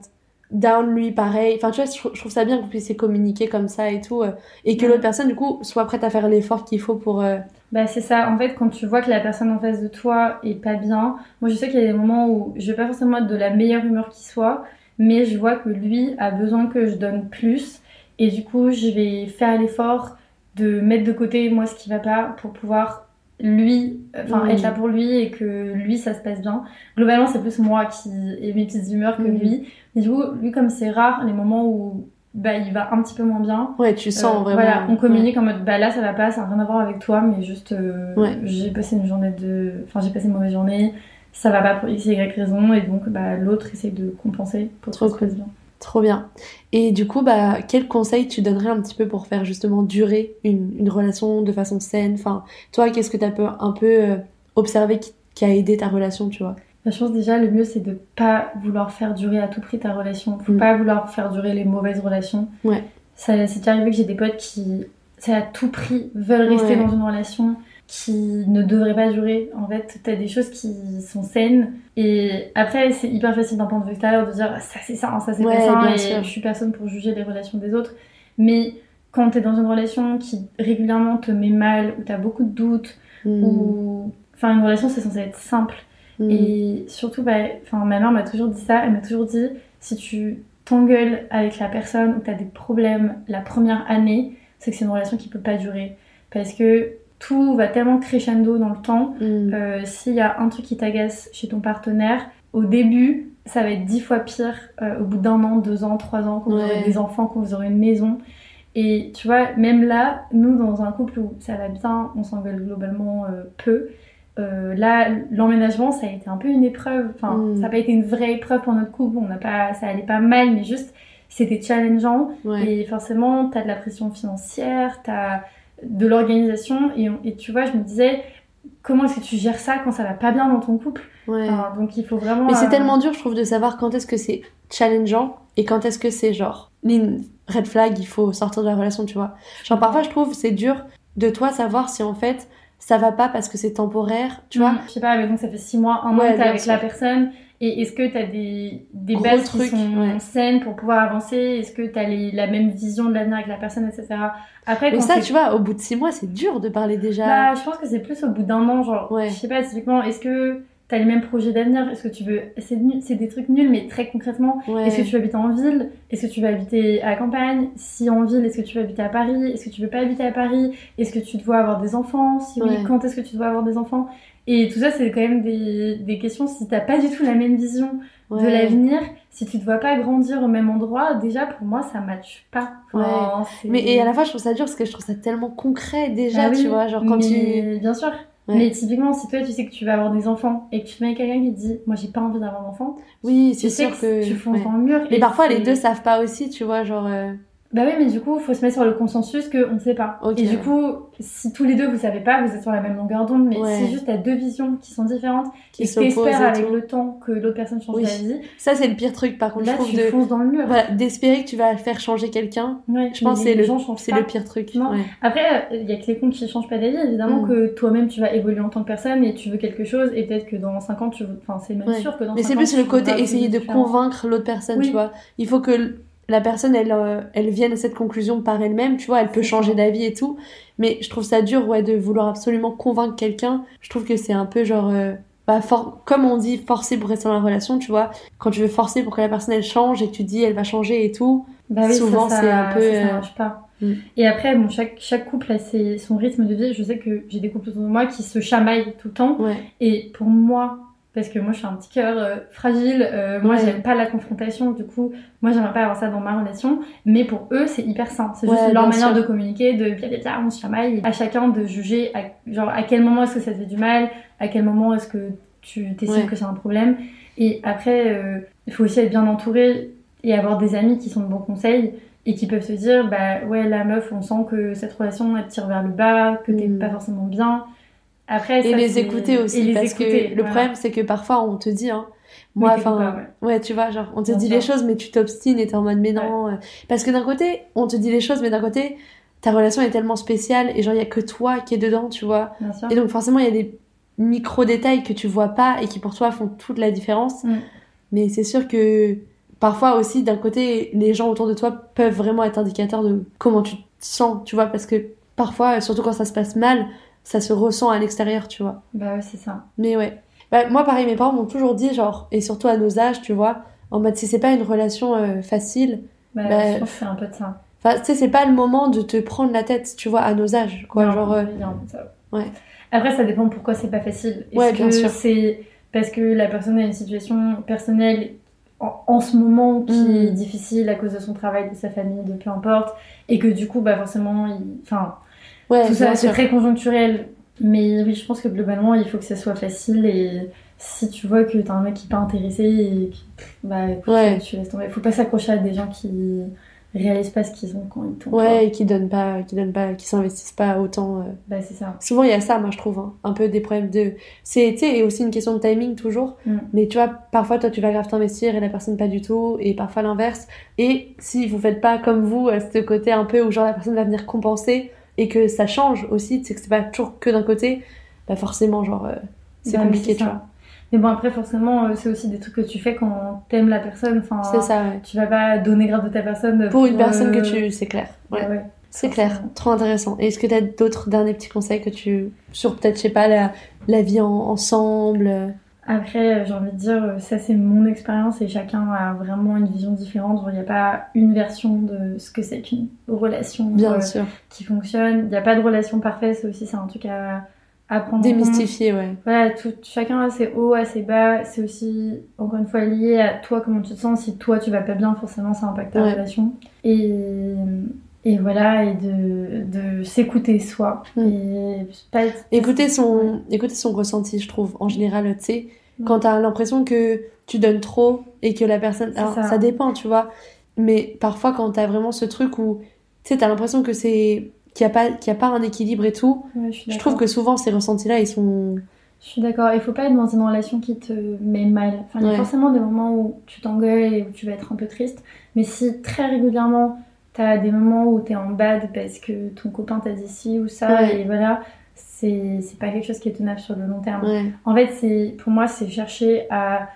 down, lui, pareil. Enfin, tu vois, je, trou- je trouve ça bien que vous puissiez communiquer comme ça et tout. euh, et que Mhm. l'autre personne, du coup, soit prête à faire l'effort qu'il faut pour. euh, Bah c'est ça, en fait quand tu vois que la personne en face de toi est pas bien, moi je sais qu'il y a des moments où je vais pas forcément être de la meilleure humeur qui soit, mais je vois que lui a besoin que je donne plus et du coup je vais faire l'effort de mettre de côté moi ce qui va pas pour pouvoir lui, enfin être là pour lui et que lui ça se passe bien. Globalement c'est plus moi qui ai mes petites humeurs que lui, mais du coup lui comme c'est rare les moments où bah il va un petit peu moins bien, Ouais, tu sens euh, vraiment. Voilà, on communique en mode bah là ça va pas, ça n'a rien à voir avec toi, mais juste euh, Ouais. j'ai passé une journée de. Enfin, j'ai passé une mauvaise journée, ça va pas pour x, y raison, et donc bah, l'autre essaie de compenser pour que Trop passe bien. Trop bien. Et du coup, bah, quel conseil tu donnerais un petit peu pour faire justement durer une, une relation de façon saine? Enfin, toi, qu'est-ce que tu as un peu euh, observé qui, qui a aidé ta relation, tu vois? Bah, je pense déjà le mieux c'est de pas vouloir faire durer à tout prix ta relation. Faut Mm. pas vouloir faire durer les mauvaises relations. Ouais. C'est déjà arrivé que j'ai des potes qui, c'est à tout prix, veulent rester Ouais. dans une relation qui ne devrait pas durer. En fait, t'as des choses qui sont saines. Et après, c'est hyper facile d'un point de vue extérieur de dire ça c'est ça, ça c'est Ouais, pas ça. Et sûr. je suis personne pour juger les relations des autres. Mais quand t'es dans une relation qui régulièrement te met mal, où t'as beaucoup de doutes, Hmm. ou. Enfin, une relation c'est censé être simple. Hmm. Et surtout, bah, ma mère m'a toujours dit ça. Elle m'a toujours dit si tu t'engueules avec la personne ou tu as des problèmes la première année, c'est que c'est une relation qui peut pas durer. Parce que tout va tellement crescendo dans le temps. Hmm. Euh, S'il y a un truc qui t'agace chez ton partenaire, au début, ça va être dix fois pire euh, au bout d'un an, deux ans, trois ans, quand vous Ouais. aurez des enfants, quand vous aurez une maison. Et tu vois, même là, nous, dans un couple où ça va bien, on s'engueule globalement euh, peu. là, l'emménagement, ça a été un peu une épreuve. Enfin, Mm. ça n'a pas été une vraie épreuve pour notre couple. On n'a pas, ça allait pas mal, mais juste, c'était challengeant. Ouais. Et forcément, t'as de la pression financière, t'as de l'organisation. Et, tu vois, je me disais, comment est-ce que tu gères ça quand ça va pas bien dans ton couple? Ouais. Enfin, Donc il faut vraiment. Mais c'est euh, tellement dur, je trouve, de savoir quand est-ce que c'est challengeant et quand est-ce que c'est genre ligne red flag, il faut sortir de la relation, tu vois. Genre parfois, je trouve c'est dur de toi savoir si en fait ça va pas parce que c'est temporaire, tu vois. Mm, Je sais pas, mais donc ça fait six mois, un Ouais, que t'es avec sûr. la personne. Et est-ce que t'as des, des Gros bases trucs, qui sont ouais. saines pour pouvoir avancer? Est-ce que t'as les, la même vision de l'avenir avec la personne, etc. Après, Mais quand ça, tu vois, au bout de six mois, c'est dur de parler déjà. Bah, je pense que c'est plus au bout d'un an, genre, Ouais. je sais pas, typiquement, est-ce que t'as les mêmes projets d'avenir? Est-ce que tu veux. C'est nul- c'est des trucs nuls, mais très concrètement, Ouais. est-ce que tu veux habiter en ville? Est-ce que tu veux habiter à la campagne? Si en ville, est-ce que tu veux habiter à Paris? Est-ce que tu veux pas habiter à Paris? Est-ce que tu dois avoir des enfants? Si oui, Ouais. quand est-ce que tu dois avoir des enfants? Et tout ça, c'est quand même des, des questions. Si t'as pas du tout la même vision de Ouais. l'avenir, si tu te vois pas grandir au même endroit, déjà pour moi, ça matche pas. Enfin, c'est- Mais et à la fois, je trouve ça dur parce que je trouve ça tellement concret déjà, Ah oui, tu vois. Genre quand tu. mais Bien sûr. Ouais. Mais typiquement, si toi tu sais que tu vas avoir des enfants et que tu te mets avec quelqu'un qui te dit Moi j'ai pas envie d'avoir d'enfants, Oui, tu c'est sais sûr que. tu fonces ouais. dans le mur. Mais et parfois, les deux savent pas aussi, tu vois. Genre. euh, Bah oui, mais du coup, faut se mettre sur le consensus qu'on ne sait pas. Et du coup, si tous les deux vous savez pas, vous êtes sur la même longueur d'onde, mais Ouais. si juste t'as deux visions qui sont différentes Qui et que t'espères avec le temps que l'autre personne change Oui. d'avis, Ça, c'est le pire truc, par contre, là je trouve, tu de... fonces dans le mur. Voilà, d'espérer que tu vas faire changer quelqu'un. Ouais, Je pense mais que c'est les le, c'est pire truc. Non. Ouais. Après, il y a que les comptes qui changent pas d'avis, évidemment Mm. que toi-même tu vas évoluer en tant que personne et tu veux quelque chose et peut-être que dans 5 ans tu veux. Enfin, c'est même sûr que dans Mais 5 c'est ans, plus tu le côté essayer de convaincre l'autre personne, Oui. tu vois. Il faut que la personne, elle, euh, elle vienne à cette conclusion par elle-même, tu vois. Elle peut changer d'avis et tout. Mais je trouve ça dur, ouais, de vouloir absolument convaincre quelqu'un. Je trouve que c'est un peu genre, euh, bah, for- comme on dit, forcer pour rester dans la relation, tu vois. Quand tu veux forcer pour que la personne, elle change et que tu dis, elle va changer et tout. Bah oui, Souvent, c'est un peu, ça, ça euh, marche pas. Mm. Et après, bon, chaque, chaque couple a ses, son rythme de vie. Je sais que j'ai des couples autour de moi qui se chamaillent tout le temps. Ouais. Et pour moi, parce que moi je suis un petit cœur euh, fragile, euh, moi Ouais. j'aime pas la confrontation, du coup, moi j'aimerais pas avoir ça dans ma relation. Mais pour eux, c'est hyper sain. C'est juste Ouais, leur manière sûr. de communiquer, de bien, bien, bien, on se chamaille. À chacun de juger, à, genre à quel moment est-ce que ça te fait du mal, à quel moment est-ce que tu t'estimes Ouais. que c'est un problème. Et après, euh, il faut aussi être bien entouré et avoir des amis qui sont de bons conseils et qui peuvent se dire bah ouais la meuf on sent que cette relation elle tire vers le bas que t'es Mm. pas forcément bien après Et ça, les écouter aussi, les parce écouter, que le voilà. problème, c'est que parfois, on te dit, hein, moi, enfin, ouais. tu vois, genre, on te Bien dit sûr. les choses, mais tu t'obstines et t'es en mode, mais non. euh, Parce que d'un côté, on te dit les choses, mais d'un côté, ta relation est tellement spéciale et genre, il y a que toi qui est dedans, tu vois. bien sûr Et donc, forcément, il y a des micro-détails que tu vois pas et qui pour toi font toute la différence. Mm. Mais c'est sûr que parfois aussi, d'un côté, les gens autour de toi peuvent vraiment être indicateurs de comment tu te sens, tu vois, parce que parfois, surtout quand ça se passe mal, ça se ressent à l'extérieur, tu vois. bah ouais c'est ça Mais ouais. Bah, moi, pareil, mes parents m'ont toujours dit, genre, et surtout à nos âges, tu vois, en mode, si c'est pas une relation euh, facile, bah, Bah, je pense que c'est un peu de ça enfin, tu sais, c'est pas le moment de te prendre la tête, tu vois, à nos âges, quoi. Non, genre, euh, ça. ouais. après ça dépend pourquoi c'est pas facile est-ce Ouais, bien que sûr. c'est parce que la personne a une situation personnelle en, en ce moment qui Mm. est difficile à cause de son travail de sa famille de peu importe et que du coup bah forcément il... enfin ouais, tout ça c'est très conjoncturel mais oui je pense que globalement il faut que ça soit facile et si tu vois que t'as un mec qui est pas intéressé et qui, bah écoute, Ouais. tu laisses tomber faut pas s'accrocher à des gens qui réalisent pas ce qu'ils ont quand ils tombent Ouais, et qui donnent pas, qui donnent pas, qui s'investissent pas autant. euh. bah c'est ça Souvent, il y a ça, moi, je trouve, hein. un peu des problèmes de. C'est, tu sais, et aussi une question de timing, toujours. Mm. Mais tu vois, parfois, toi, tu vas grave t'investir et la personne pas du tout, et parfois l'inverse. Et si vous faites pas comme vous, à ce côté un peu où, genre, la personne va venir compenser et que ça change aussi, c'est que c'est pas toujours que d'un côté, bah, forcément, genre, euh, c'est Bah, compliqué, tu vois. Mais bon, après, forcément, euh, c'est aussi des trucs que tu fais quand t'aimes la personne. Enfin, C'est ça, ouais. Tu vas pas donner grâce de ta personne. Pour une personne que euh, tu. C'est clair. Ouais. C'est clair, trop intéressant. Et est-ce que tu as d'autres derniers petits conseils que tu. sur peut-être, je sais pas, la, la vie en- ensemble Après, euh, j'ai envie de dire, euh, ça c'est mon expérience et chacun a vraiment une vision différente. Il n'y a pas une version de ce que c'est qu'une relation Bien euh, sûr. qui fonctionne. Il n'y a pas de relation parfaite, c'est aussi c'est un truc à, à prendre en compte. Démystifier, ouais. Voilà, tout, chacun a ses hauts, a ses bas. C'est aussi, encore une fois, lié à toi, comment tu te sens. Si toi, tu vas pas bien, forcément, ça impacte ta Ouais. relation. Et, et voilà, et de, de s'écouter soi. Mm. Et pas, Écouter son, écouter son ressenti, je trouve. En général, tu sais, quand t'as l'impression que tu donnes trop et que la personne. Alors, ça. ça. dépend, tu vois. Mais parfois, quand t'as vraiment ce truc où, tu sais, t'as l'impression que c'est. qu'il n'y a, pas- qu'il y a pas un équilibre et tout, Ouais, je trouve que souvent, ces ressentis-là, ils sont. Je suis d'accord. Il faut pas être dans une relation qui te met mal. Enfin, il y a Ouais. forcément des moments où tu t'engueules et où tu vas être un peu triste. Mais si très régulièrement, t'as des moments où t'es en bad parce que ton copain t'a dit ci ou ça, Ouais. et voilà, c'est pas quelque chose qui est tenable sur le long terme. Ouais. En fait, c'est pour moi, c'est chercher à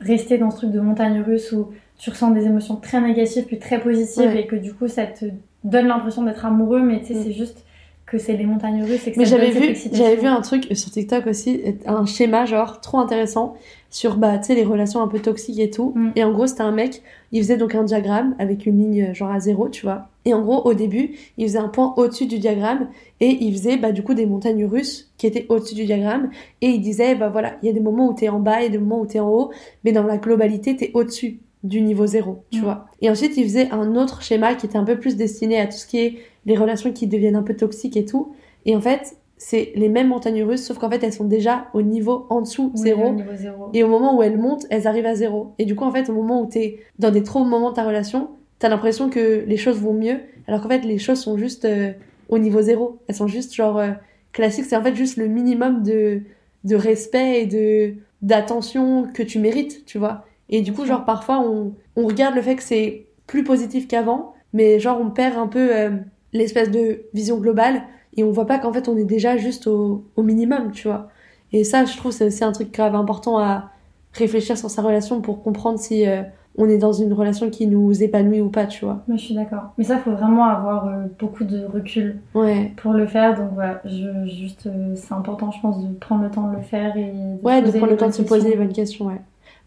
rester dans ce truc de montagne russe où tu ressens des émotions très négatives puis très positives Ouais. et que du coup, ça te donne l'impression d'être amoureux, mais tu sais, Mm. c'est juste que c'est les montagnes russes et que Mais j'avais vu, j'avais vu un truc sur TikTok aussi, un schéma genre trop intéressant sur bah tu sais les relations un peu toxiques et tout. Mm. Et en gros c'était un mec, il faisait donc un diagramme avec une ligne genre à zéro, tu vois. Et en gros au début il faisait un point au-dessus du diagramme et il faisait bah du coup des montagnes russes qui étaient au-dessus du diagramme et il disait bah voilà il y a des moments où t'es en bas et des moments où t'es en haut, mais dans la globalité t'es au-dessus du niveau zéro, tu Mm. vois. Et ensuite il faisait un autre schéma qui était un peu plus destiné à tout ce qui est les relations qui deviennent un peu toxiques et tout. Et en fait, c'est les mêmes montagnes russes, sauf qu'en fait, elles sont déjà au niveau en dessous, Oui, zéro. au niveau zéro. Et au moment où elles montent, elles arrivent à zéro. Et du coup, en fait, au moment où t'es dans des trop moments de ta relation, t'as l'impression que les choses vont mieux, alors qu'en fait, les choses sont juste euh, au niveau zéro. Elles sont juste genre euh, classiques. C'est en fait juste le minimum de, de respect et de d'attention que tu mérites, tu vois. Et du coup, genre, parfois, on, on regarde le fait que c'est plus positif qu'avant, mais genre, on perd un peu euh, l'espèce de vision globale et on voit pas qu'en fait, on est déjà juste au, au minimum, tu vois. Et ça, je trouve, c'est aussi un truc grave important à réfléchir sur sa relation pour comprendre si euh, on est dans une relation qui nous épanouit ou pas, tu vois. Moi, je suis d'accord. Mais ça, faut vraiment avoir euh, beaucoup de recul Ouais. pour le faire. Donc voilà, je, juste, euh, c'est important, je pense, de prendre le temps de le faire et de Ouais, de prendre le temps de se poser les bonnes questions, ouais.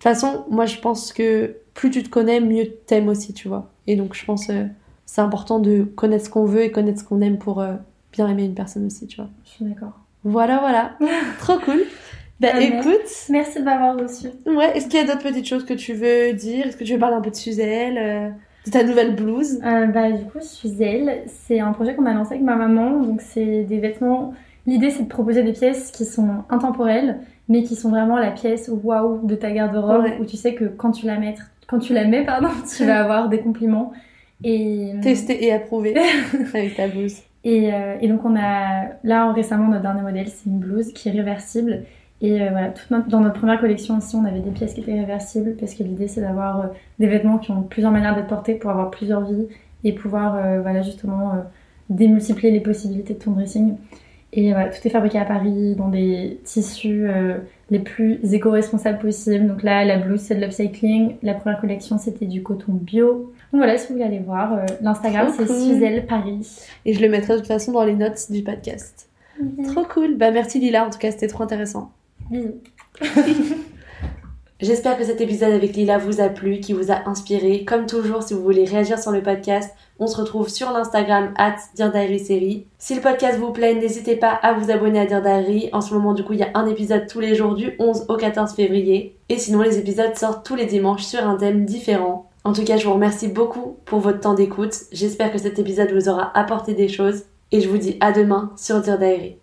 De toute façon, moi, je pense que plus tu te connais, mieux t'aimes aussi, tu vois. Et donc, je pense euh, c'est important de connaître ce qu'on veut et connaître ce qu'on aime pour euh, bien aimer une personne aussi, tu vois. Je suis d'accord. Voilà, voilà. Trop cool. Bah, Ah, mais- écoute, Merci de m'avoir reçu. ouais, est-ce qu'il y a d'autres petites choses que tu veux dire? Est-ce que tu veux parler un peu de Suzelle, euh, de ta nouvelle blouse? Euh, bah, du coup, Suzelle, c'est un projet qu'on a lancé avec ma maman. Donc, c'est des vêtements. L'idée, c'est de proposer des pièces qui sont intemporelles, mais qui sont vraiment la pièce waouh de ta garde-robe, Ouais. où tu sais que quand tu la mets, quand tu la mets, pardon, tu vas avoir des compliments. Et, Testé et approuvé avec ta blouse. et, euh, et donc, on a là récemment notre dernier modèle, c'est une blouse qui est réversible. Et euh, voilà, toute notre- dans notre première collection aussi, on avait des pièces qui étaient réversibles parce que l'idée c'est d'avoir euh, des vêtements qui ont plusieurs manières d'être portés pour avoir plusieurs vies et pouvoir euh, voilà justement euh, démultiplier les possibilités de ton dressing. Et voilà, tout est fabriqué à Paris dans des tissus euh, les plus éco-responsables possibles. Donc là, la blouse c'est de l'upcycling. La première collection c'était du coton bio. Donc voilà, si vous voulez aller voir, euh, l'Instagram c'est cool. Suzelle Paris. Et je le mettrai de toute façon dans les notes du podcast. Trop cool. Bah, merci Lila, en tout cas, c'était trop intéressant. Bisous. J'espère que cet épisode avec Lila vous a plu, qui vous a inspiré. Comme toujours, si vous voulez réagir sur le podcast, on se retrouve sur l'Instagram at Série. Si le podcast vous plaît, n'hésitez pas à vous abonner à Dear Diary. En ce moment, du coup, il y a un épisode tous les jours du 11 au 14 février. Et sinon, les épisodes sortent tous les dimanches sur un thème différent. En tout cas, je vous remercie beaucoup pour votre temps d'écoute. J'espère que cet épisode vous aura apporté des choses. Et je vous dis à demain sur Dear.